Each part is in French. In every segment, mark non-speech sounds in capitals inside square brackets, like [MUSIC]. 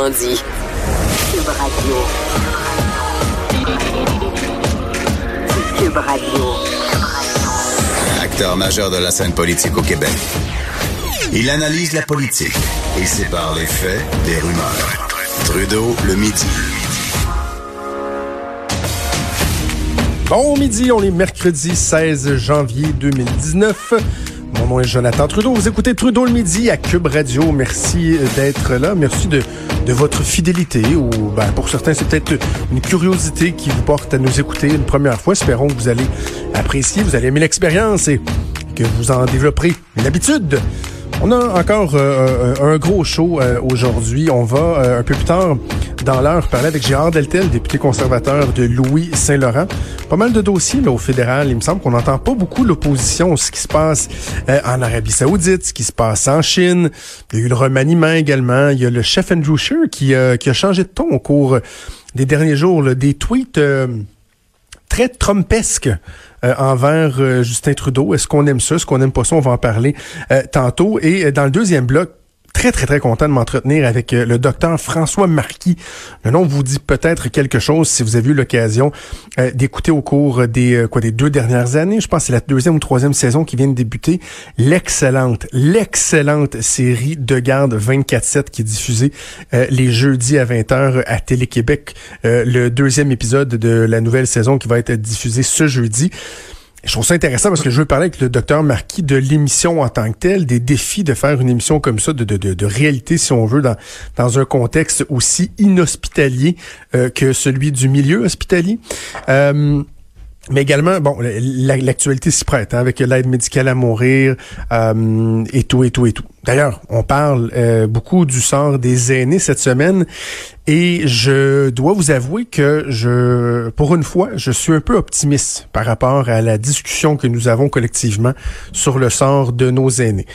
Autrement dit. Cube Radio. Cube Radio. Acteur majeur de la scène politique au Québec. Il analyse la politique et sépare les faits des rumeurs. Trudeau le midi. Bon midi, on est mercredi 16 janvier 2019. Mon nom est Jonathan Trudeau. Vous écoutez Trudeau le midi à Cube Radio. Merci d'être là. Merci de, votre fidélité ou ben, pour certains, c'est peut-être une curiosité qui vous porte à nous écouter une première fois. Espérons que vous allez apprécier, vous allez aimer l'expérience et que vous en développerez une habitude. On a encore euh, un gros show euh, aujourd'hui. On va euh, un peu plus tard dans l'heure parler avec Gérard Deltel, député conservateur de Louis-Saint-Laurent. Pas mal de dossiers là, au fédéral. Il me semble qu'on n'entend pas beaucoup l'opposition, ce qui se passe en Arabie Saoudite, ce qui se passe en Chine. Il y a eu le remaniement également. Il y a le chef Andrew Scheer qui, a changé de ton au cours des derniers jours. Là, des tweets très trumpesque euh, envers euh, Justin Trudeau. Est-ce qu'on aime ça? Est-ce qu'on n'aime pas ça? On va en parler euh, tantôt. Et dans le deuxième bloc, très, très, très content de m'entretenir avec euh, le docteur François Marquis. Le nom vous dit peut-être quelque chose si vous avez eu l'occasion euh, d'écouter au cours des, euh, quoi, des deux dernières années. Je pense que c'est la deuxième ou troisième saison qui vient de débuter. L'excellente, l'excellente série de garde 24-7 qui est diffusée les jeudis à 20h à Télé-Québec. le deuxième épisode de la nouvelle saison qui va être diffusé ce jeudi. Je trouve ça intéressant parce que je veux parler avec le docteur Marquis de l'émission en tant que telle, des défis de faire une émission comme ça, de, de, de, réalité, si on veut, dans, dans un contexte aussi inhospitalier euh, que celui du milieu hospitalier. Euh, mais également, bon, l'actualité s'y prête, hein, avec l'aide médicale à mourir euh, et tout, et tout, et tout. D'ailleurs, on parle euh, beaucoup du sort des aînés cette semaine et je dois vous avouer que je, pour une fois, je suis un peu optimiste par rapport à la discussion que nous avons collectivement sur le sort de nos aînés.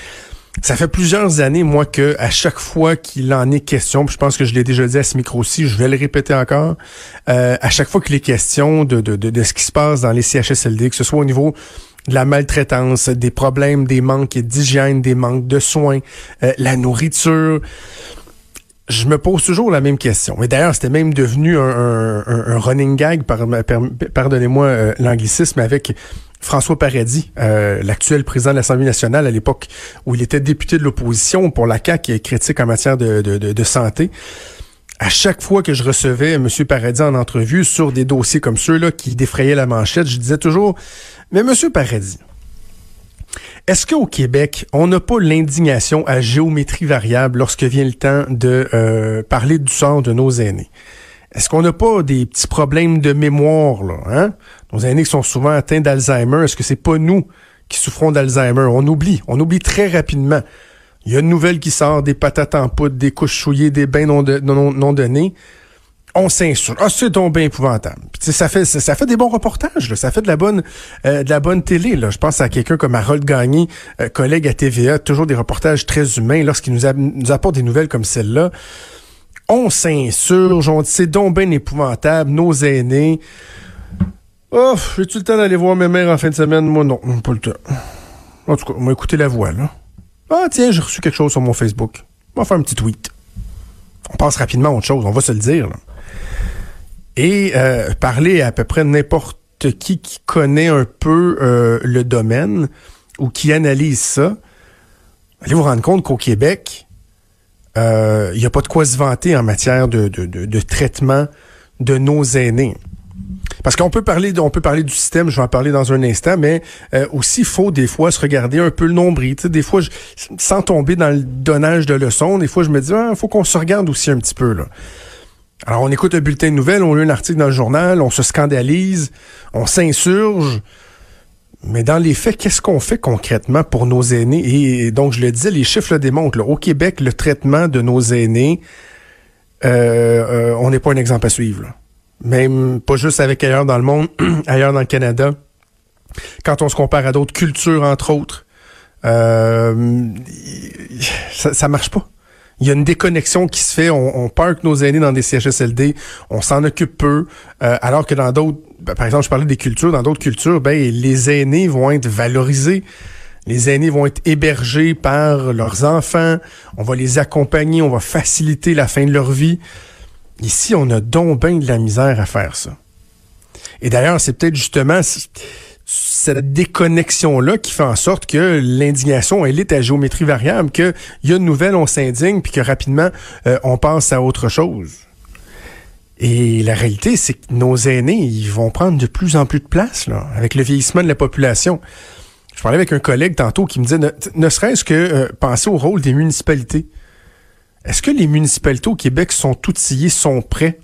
Ça fait plusieurs années, moi, que à chaque fois qu'il en est question, je pense que je l'ai déjà dit à ce micro-ci, je vais le répéter encore, euh, à chaque fois qu'il est question de, de, de, ce qui se passe dans les CHSLD, que ce soit au niveau de la maltraitance, des problèmes, des manques d'hygiène, des manques de soins, euh, la nourriture, je me pose toujours la même question. Et d'ailleurs, c'était même devenu un, un, running gag, par, pardonnez-moi euh, l'anglicisme, avec François Paradis, euh, l'actuel président de l'Assemblée nationale à l'époque où il était député de l'opposition pour la CAQ et critique en matière de, santé. À chaque fois que je recevais M. Paradis en entrevue sur des dossiers comme ceux-là qui défrayaient la manchette, je disais toujours, mais M. Paradis, est-ce qu'au Québec, on n'a pas l'indignation à géométrie variable lorsque vient le temps de euh, parler du sort de nos aînés? Est-ce qu'on n'a pas des petits problèmes de mémoire, là, hein? Nos aînés qui sont souvent atteints d'Alzheimer, est-ce que c'est pas nous qui souffrons d'Alzheimer? On oublie, on oublie très rapidement. Il y a une nouvelle qui sort, des patates en poudre, des couches souillées, des bains non, donnés. On s'insulte. Ah, c'est donc bien épouvantable. ça fait des bons reportages, ça fait de la bonne euh, télé. Je pense à quelqu'un comme Harold Gagné, euh, collègue à TVA, toujours des reportages très humains lorsqu'il nous, apporte des nouvelles comme celle-là on s'insurge, on dit c'est donc épouvantable, nos aînés. Oh, j'ai-tu le temps d'aller voir mes mères en fin de semaine? Moi, non, pas le temps. En tout cas, on va écouter la voix, là. Ah, tiens, j'ai reçu quelque chose sur mon Facebook. On va faire un petit tweet. On passe rapidement à autre chose, on va se le dire, là. Et euh, parler à peu près n'importe qui qui connaît un peu euh, le domaine ou qui analyse ça, allez vous rendre compte qu'au Québec, il euh, n'y a pas de quoi se vanter en matière de, de, de, traitement de nos aînés. Parce qu'on peut parler, on peut parler du système, je vais en parler dans un instant, mais euh, aussi faut des fois se regarder un peu le nombril. des fois, je, sans tomber dans le donnage de leçons, des fois je me dis, ah, faut qu'on se regarde aussi un petit peu là. Alors on écoute un bulletin de nouvelles, on lit un article dans le journal, on se scandalise, on s'insurge. Mais dans les faits, qu'est-ce qu'on fait concrètement pour nos aînés? Et donc, je le disais, les chiffres le démontrent. Au Québec, le traitement de nos aînés, euh, euh, on n'est pas un exemple à suivre. Même pas juste avec ailleurs dans le monde, [CLEARS THROAT] ailleurs dans le Canada. Quand on se compare à d'autres cultures, entre autres, euh, ça, ça marche pas. Il y a une déconnexion qui se fait. On, on parque nos aînés dans des CHSLD, on s'en occupe peu, alors que dans d'autres ben, par exemple, je parlais des cultures. Dans d'autres cultures, ben, les aînés vont être valorisés. Les aînés vont être hébergés par leurs enfants. On va les accompagner. On va faciliter la fin de leur vie. Ici, on a donc bien de la misère à faire ça. Et d'ailleurs, c'est peut-être justement cette déconnexion-là qui fait en sorte que l'indignation, elle est à géométrie variable, qu'il y a une nouvelle, on s'indigne, puis que rapidement, euh, on passe à autre chose. Et la réalité, c'est que nos aînés, ils vont prendre de plus en plus de place, là, avec le vieillissement de la population. Je parlais avec un collègue tantôt qui me disait, ne, serait-ce que euh, penser au rôle des municipalités. Est-ce que les municipalités au Québec sont outillées, sont prêts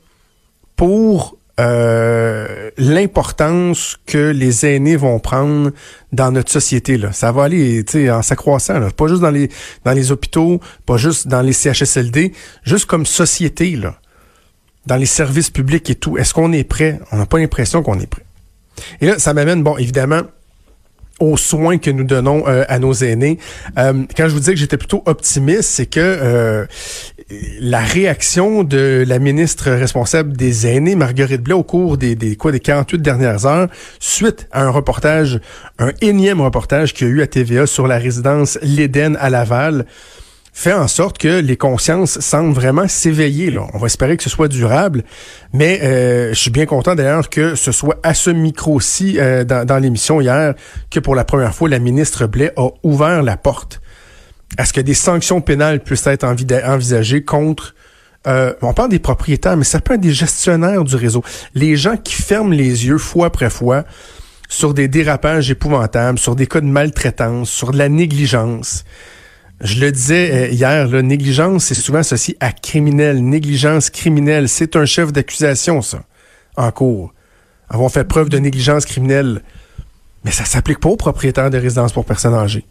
pour euh, l'importance que les aînés vont prendre dans notre société là? Ça va aller, en s'accroissant là. pas juste dans les dans les hôpitaux, pas juste dans les CHSLD, juste comme société là. Dans les services publics et tout. Est-ce qu'on est prêt? On n'a pas l'impression qu'on est prêt. Et là, ça m'amène bon, évidemment aux soins que nous donnons euh, à nos aînés. Euh, quand je vous dis que j'étais plutôt optimiste, c'est que euh, la réaction de la ministre responsable des aînés, Marguerite Blais, au cours des, des quoi des 48 dernières heures, suite à un reportage, un énième reportage qu'il y a eu à TVA sur la résidence L'Éden à Laval, fait en sorte que les consciences semblent vraiment s'éveiller. On va espérer que ce soit durable, mais euh, je suis bien content d'ailleurs que ce soit à ce micro-ci euh, dans, l'émission hier que pour la première fois, la ministre Blais a ouvert la porte à ce que des sanctions pénales puissent être envisagées contre euh, on parle des propriétaires, mais ça peut être des gestionnaires du réseau. Les gens qui ferment les yeux fois après fois sur des dérapages épouvantables, sur des cas de maltraitance, sur de la négligence. Je le disais euh, hier, la négligence, c'est souvent associé à criminel. Négligence criminelle, c'est un chef d'accusation, ça, en cours. Avoir fait preuve de négligence criminelle. Mais ça s'applique pas aux propriétaires de résidences pour personnes âgées.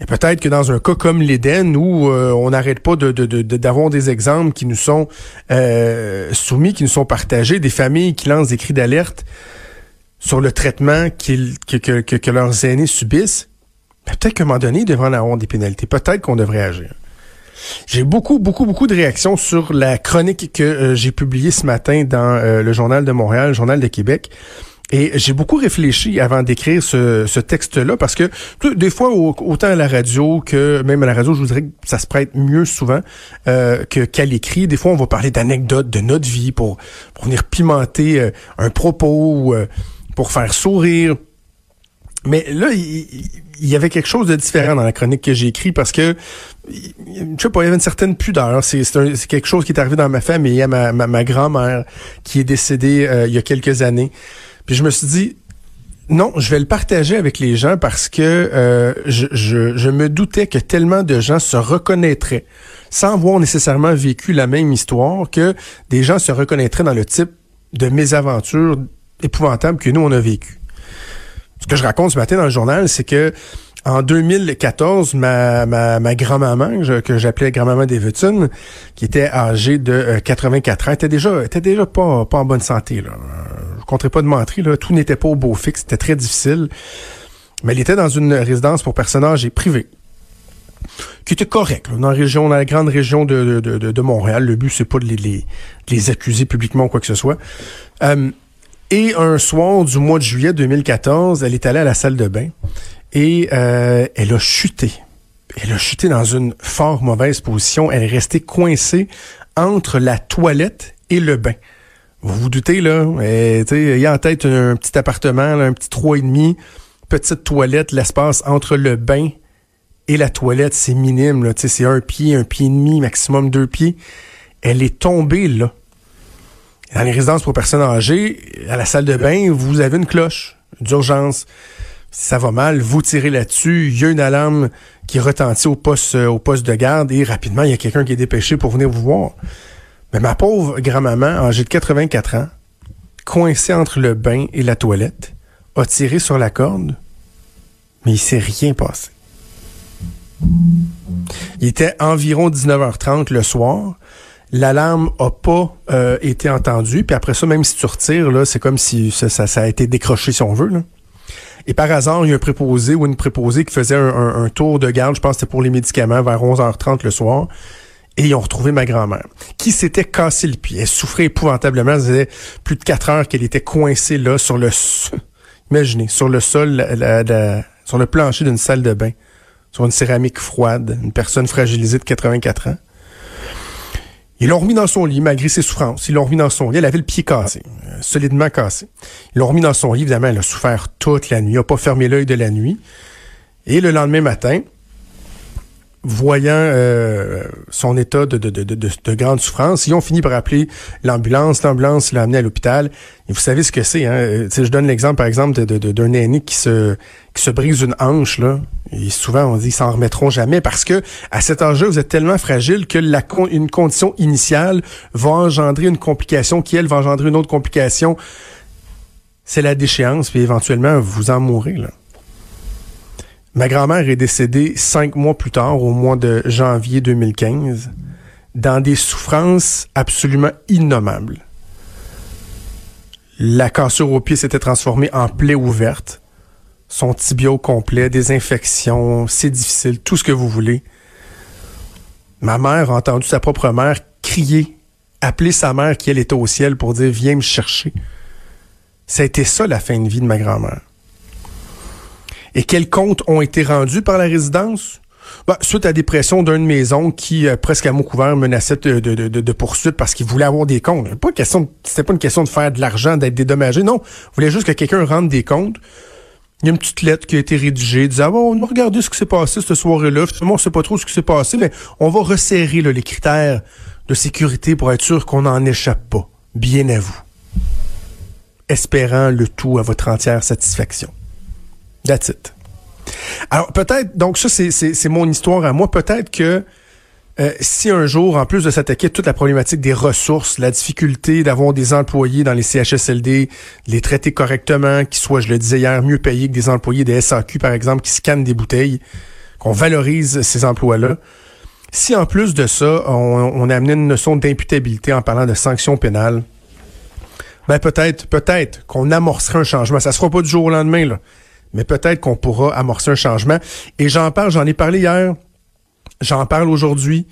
Et peut-être que dans un cas comme l'Éden, où euh, on n'arrête pas d'avoir des exemples qui nous sont euh, soumis, qui nous sont partagés, des familles qui lancent des cris d'alerte sur le traitement que leurs aînés subissent, ben, peut-être qu'à un moment donné, ils devraient en avoir des pénalités. Peut-être qu'on devrait agir. J'ai beaucoup, beaucoup, beaucoup de réactions sur la chronique que euh, j'ai publiée ce matin dans euh, le Journal de Montréal, le Journal de Québec. Et j'ai beaucoup réfléchi avant d'écrire ce, texte-là parce que des fois, autant à la radio que même à la radio, je voudrais que ça se prête mieux souvent euh, qu'à l'écrit. Des fois, on va parler d'anecdotes de notre vie pour, pour venir pimenter un propos, ou, pour faire sourire. Mais là, il, y avait quelque chose de différent dans la chronique que j'ai écrite parce que, je sais pas, il y avait une certaine pudeur. C'est quelque chose qui est arrivé dans ma famille. Il y a ma, ma, grand-mère qui est décédée euh, il y a quelques années. Puis je me suis dit, non, je vais le partager avec les gens parce que euh, je, je, me doutais que tellement de gens se reconnaîtraient, sans avoir nécessairement vécu la même histoire, que des gens se reconnaîtraient dans le type de mésaventures épouvantables que nous, on a vécu que je raconte ce matin dans le journal, c'est que en 2014, ma, ma, ma grand-maman, que j'appelais grand-maman Davidson, qui était âgée de 84 euh, ans, était déjà, était déjà pas, pas en bonne santé. Là. Je compterai pas de mentir, là. tout n'était pas au beau fixe, c'était très difficile. Mais elle était dans une résidence pour personnes âgées privée qui était correct, dans la région, dans la grande région de, de, de, de Montréal. Le but, c'est pas de les, les, les, accuser publiquement ou quoi que ce soit. Euh, et un soir du mois de juillet 2014, elle est allée à la salle de bain et euh, elle a chuté. Elle a chuté dans une fort mauvaise position. Elle est restée coincée entre la toilette et le bain. Vous vous doutez, là, il y a en tête un, petit appartement, un petit trois et demi, petite toilette, l'espace entre le bain et la toilette, c'est minime, là, c'est un pied, un pied et demi, maximum deux pieds. Elle est tombée là. Dans les résidences pour personnes âgées, à la salle de bain, vous avez une cloche d'urgence. Si ça va mal, vous tirez là-dessus, il y a une alarme qui retentit au poste, euh, au poste de garde et rapidement, il y a quelqu'un qui est dépêché pour venir vous voir. Mais ma pauvre grand-maman, âgée de 84 ans, coincée entre le bain et la toilette, a tiré sur la corde, mais il s'est rien passé. Il était environ 19h30 le soir l'alarme a pas euh, été entendue. Puis après ça, même si tu retires, là, c'est comme si ça, ça, a été décroché, si on veut. Et par hasard, il y a un préposé ou une préposée qui faisait un, tour de garde, je pense que c'était pour les médicaments, vers 11h30 le soir. Et ils ont retrouvé ma grand-mère, qui s'était cassé le pied. Elle souffrait épouvantablement. Ça faisait plus de quatre heures qu'elle était coincée là, sur le... Imaginez, sur le sol, sur le plancher d'une salle de bain, sur une céramique froide, une personne fragilisée de 84 ans. Ils l'ont remis dans son lit, malgré ses souffrances. Ils l'ont remis dans son lit. Elle avait le pied cassé, euh, solidement cassé. Ils l'ont remis dans son lit. Évidemment, elle a souffert toute la nuit. Elle n'a pas fermé l'œil de la nuit. Et le lendemain matin, voyant euh, son état de, de, de, de, grande souffrance, ils ont fini par appeler l'ambulance. L'ambulance l'a amené à l'hôpital. Et vous savez ce que c'est. Hein? Euh, je donne l'exemple, par exemple, d'un aîné qui se, qui se brise une hanche. Là. Et souvent, on dit qu'ils s'en remettront jamais parce que à cet âge-là, vous êtes tellement fragile que la une condition initiale va engendrer une complication qui, elle, va engendrer une autre complication. C'est la déchéance, puis éventuellement, vous en mourrez. Là. Ma grand-mère est décédée cinq mois plus tard, au mois de janvier 2015, dans des souffrances absolument innommables. La cassure au pied s'était transformée en plaie ouverte. Son tibia au complet, des infections, c'est difficile, tout ce que vous voulez. Ma mère a entendu sa propre mère crier, appeler sa mère qui elle était au ciel pour dire viens me chercher. Ça a été ça la fin de vie de ma grand-mère. Et quels comptes ont été rendus par la résidence? Ben, suite à des pressions d'une maison qui, euh, presque à mot couvert, menaçait de, de, de, de poursuite parce qu'il voulait avoir des comptes. Pas question, c'était pas une question de faire de l'argent, d'être dédommagé. Non, il voulait juste que quelqu'un rende des comptes. Il y a une petite lettre qui a été rédigée disant bon, on va regarder ce qui s'est passé cette soirée-là. Finalement, on sait pas trop ce qui s'est passé, mais on va resserrer les critères de sécurité pour être sûr qu'on n'en échappe pas. Bien à vous. Espérant le tout à votre entière satisfaction. That's it. Alors peut-être, donc ça c'est mon histoire à moi, peut-être que euh, si un jour, en plus de s'attaquer à toute la problématique des ressources, la difficulté d'avoir des employés dans les CHSLD, les traiter correctement, qui soient, je le disais hier, mieux payés que des employés des SAQ, par exemple, qui scannent des bouteilles, qu'on valorise ces emplois-là. Si en plus de ça, on, on a amené une notion d'imputabilité en parlant de sanctions pénales, ben peut-être, peut-être qu'on amorcerait un changement. Ça se fera pas du jour au lendemain, là mais peut-être qu'on pourra amorcer un changement. Et j'en parle, j'en ai parlé hier, j'en parle aujourd'hui.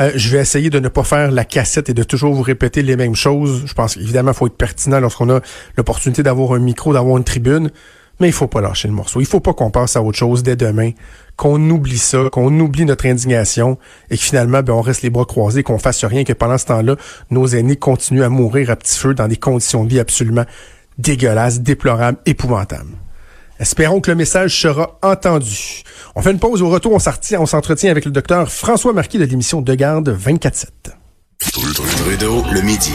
Euh, je vais essayer de ne pas faire la cassette et de toujours vous répéter les mêmes choses. Je pense qu'évidemment, il faut être pertinent lorsqu'on a l'opportunité d'avoir un micro, d'avoir une tribune, mais il faut pas lâcher le morceau. Il faut pas qu'on passe à autre chose dès demain, qu'on oublie ça, qu'on oublie notre indignation et que finalement, ben, on reste les bras croisés, qu'on fasse rien, que pendant ce temps-là, nos aînés continuent à mourir à petit feu dans des conditions de vie absolument dégueulasses, déplorables, épouvantables. Espérons que le message sera entendu. On fait une pause au retour, on s'entretient avec le docteur François Marquis de l'émission De Garde 24-7. Trudeau, le midi.